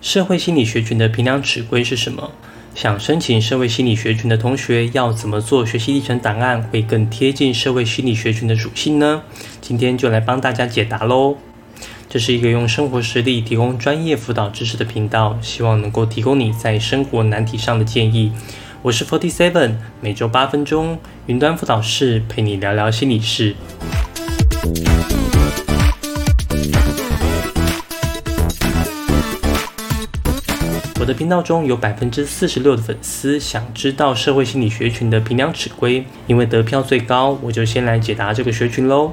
社会心理学群的评量尺规是什么？想申请社会心理学群的同学要怎么做学习历程档案会更贴近社会心理学群的属性呢？今天就来帮大家解答喽。这是一个用生活实例提供专业辅导知识的频道，希望能够提供你在生活难题上的建议。我是 Forty Seven，每周八分钟云端辅导室陪你聊聊心理事。我的频道中有百分之四十六的粉丝想知道社会心理学群的评量尺规，因为得票最高，我就先来解答这个学群喽。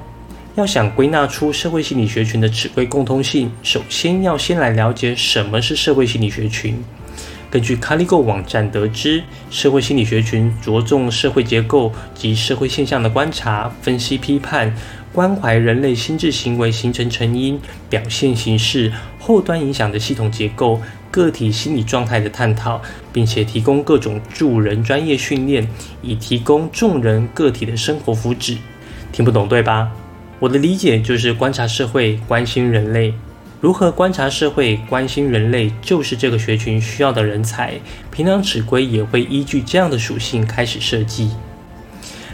要想归纳出社会心理学群的尺规共通性，首先要先来了解什么是社会心理学群。根据 Caligo 网站得知，社会心理学群着重社会结构及社会现象的观察、分析、批判，关怀人类心智行为形成成因、表现形式、后端影响的系统结构。个体心理状态的探讨，并且提供各种助人专业训练，以提供众人个体的生活福祉。听不懂对吧？我的理解就是观察社会，关心人类。如何观察社会，关心人类，就是这个学群需要的人才。平壤尺规也会依据这样的属性开始设计。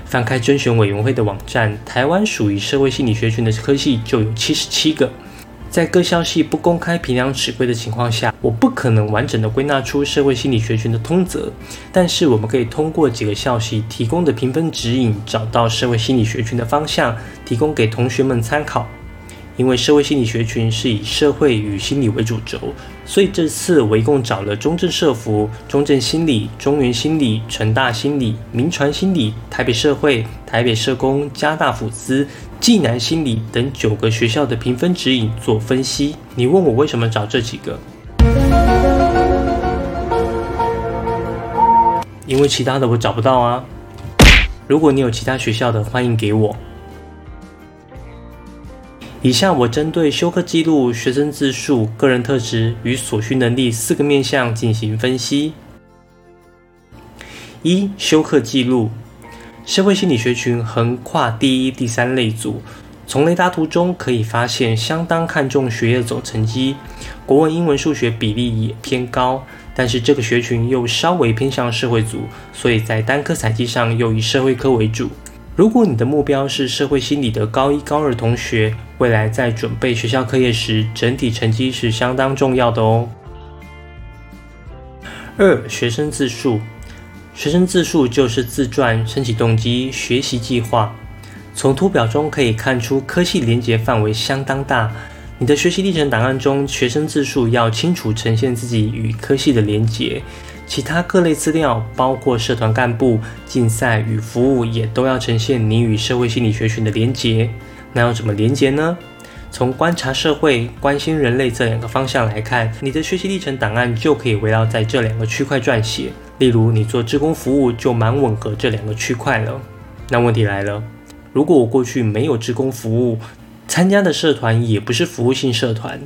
翻开甄选委员会的网站，台湾属于社会心理学群的科系就有七十七个。在各校系不公开评量尺规的情况下，我不可能完整的归纳出社会心理学群的通则。但是我们可以通过几个校系提供的评分指引，找到社会心理学群的方向，提供给同学们参考。因为社会心理学群是以社会与心理为主轴，所以这次我一共找了中正社福、中正心理、中原心理、成大心理、民传心理、台北社会、台北社工、加大辅资、暨南心理等九个学校的评分指引做分析。你问我为什么找这几个？因为其他的我找不到啊。如果你有其他学校的，欢迎给我。以下我针对修课记录、学生自述、个人特质与所需能力四个面向进行分析。一、修课记录，社会心理学群横跨第一、第三类组。从雷达图中可以发现，相当看重学业总成绩，国文、英文、数学比例也偏高。但是这个学群又稍微偏向社会组，所以在单科采集上又以社会科为主。如果你的目标是社会心理的高一、高二同学，未来在准备学校课业时，整体成绩是相当重要的哦。二、学生自述，学生自述就是自传、申请动机、学习计划。从图表中可以看出，科系连结范围相当大。你的学习历程档案中，学生自述要清楚呈现自己与科系的连结。其他各类资料，包括社团干部、竞赛与服务，也都要呈现你与社会心理学群的连结。那要怎么连结呢？从观察社会、关心人类这两个方向来看，你的学习历程档案就可以围绕在这两个区块撰写。例如，你做职工服务，就蛮吻合这两个区块了。那问题来了，如果我过去没有职工服务，参加的社团也不是服务性社团，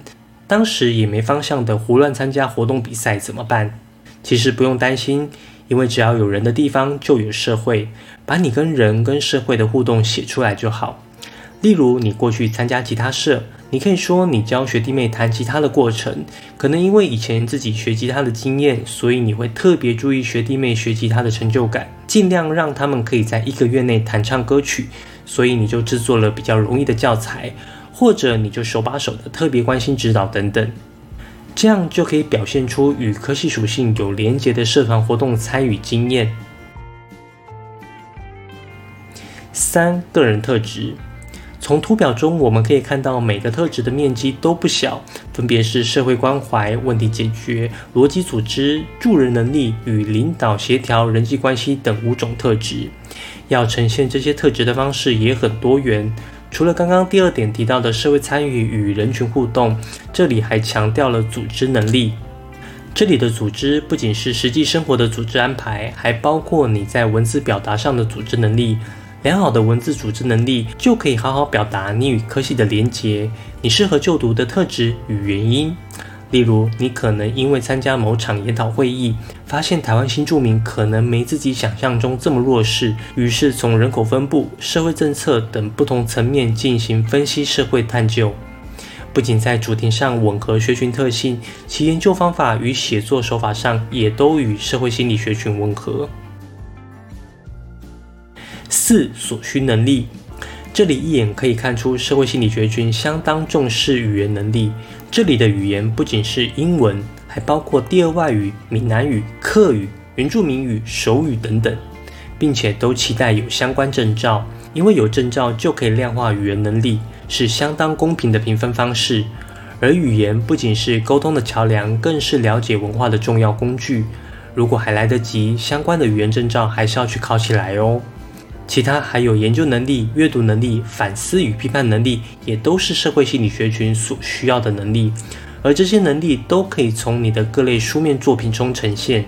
当时也没方向的胡乱参加活动比赛，怎么办？其实不用担心，因为只要有人的地方就有社会，把你跟人跟社会的互动写出来就好。例如，你过去参加吉他社，你可以说你教学弟妹弹吉他的过程，可能因为以前自己学吉他的经验，所以你会特别注意学弟妹学吉他的成就感，尽量让他们可以在一个月内弹唱歌曲，所以你就制作了比较容易的教材，或者你就手把手的特别关心指导等等。这样就可以表现出与科系属性有连结的社团活动参与经验。三个人特质，从图表中我们可以看到每个特质的面积都不小，分别是社会关怀、问题解决、逻辑组织、助人能力与领导协调、人际关系等五种特质。要呈现这些特质的方式也很多元。除了刚刚第二点提到的社会参与与人群互动，这里还强调了组织能力。这里的组织不仅是实际生活的组织安排，还包括你在文字表达上的组织能力。良好的文字组织能力，就可以好好表达你与科系的连结，你适合就读的特质与原因。例如，你可能因为参加某场研讨会议，发现台湾新住民可能没自己想象中这么弱势，于是从人口分布、社会政策等不同层面进行分析、社会探究。不仅在主题上吻合学群特性，其研究方法与写作手法上也都与社会心理学群吻合。四所需能力，这里一眼可以看出社会心理学群相当重视语言能力。这里的语言不仅是英文，还包括第二外语、闽南语、客语、原住民语、手语等等，并且都期待有相关证照，因为有证照就可以量化语言能力，是相当公平的评分方式。而语言不仅是沟通的桥梁，更是了解文化的重要工具。如果还来得及，相关的语言证照还是要去考起来哦。其他还有研究能力、阅读能力、反思与批判能力，也都是社会心理学群所需要的能力。而这些能力都可以从你的各类书面作品中呈现。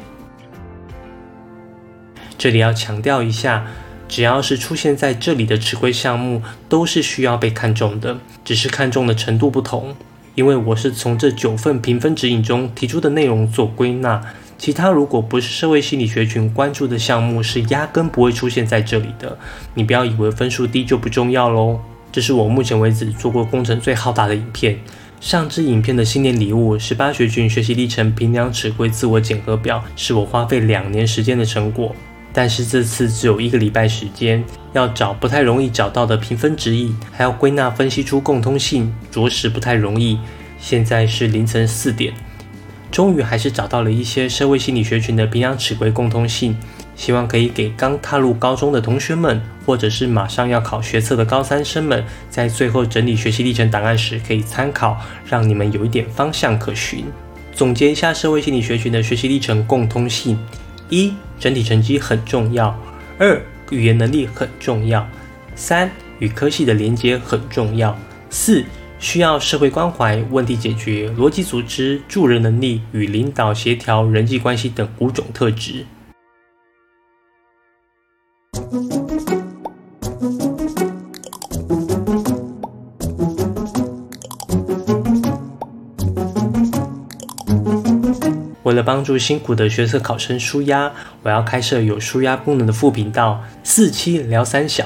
这里要强调一下，只要是出现在这里的指规项目，都是需要被看重的，只是看重的程度不同。因为我是从这九份评分指引中提出的内容做归纳。其他如果不是社会心理学群关注的项目，是压根不会出现在这里的。你不要以为分数低就不重要喽。这是我目前为止做过工程最浩大的影片。上支影片的新年礼物十八学群学习历程评量尺规自我检核表，是我花费两年时间的成果。但是这次只有一个礼拜时间，要找不太容易找到的评分指引，还要归纳分析出共通性，着实不太容易。现在是凌晨四点。终于还是找到了一些社会心理学群的评量尺规共通性，希望可以给刚踏入高中的同学们，或者是马上要考学测的高三生们，在最后整理学习历程档案时可以参考，让你们有一点方向可循。总结一下社会心理学群的学习历程共通性：一、整体成绩很重要；二、语言能力很重要；三、与科系的连接很重要；四。需要社会关怀、问题解决、逻辑组织、助人能力与领导协调、人际关系等五种特质。为了帮助辛苦的学测考生舒压，我要开设有舒压功能的副频道“四期聊三小”，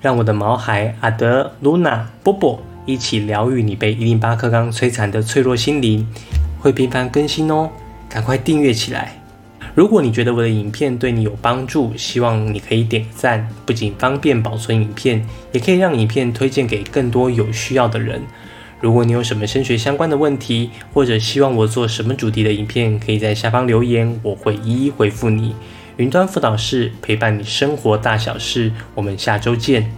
让我的毛孩阿德、露娜、波波。一起疗愈你被一零八克刚摧残的脆弱心灵，会频繁更新哦，赶快订阅起来！如果你觉得我的影片对你有帮助，希望你可以点个赞，不仅方便保存影片，也可以让影片推荐给更多有需要的人。如果你有什么升学相关的问题，或者希望我做什么主题的影片，可以在下方留言，我会一一回复你。云端辅导室陪伴你生活大小事，我们下周见。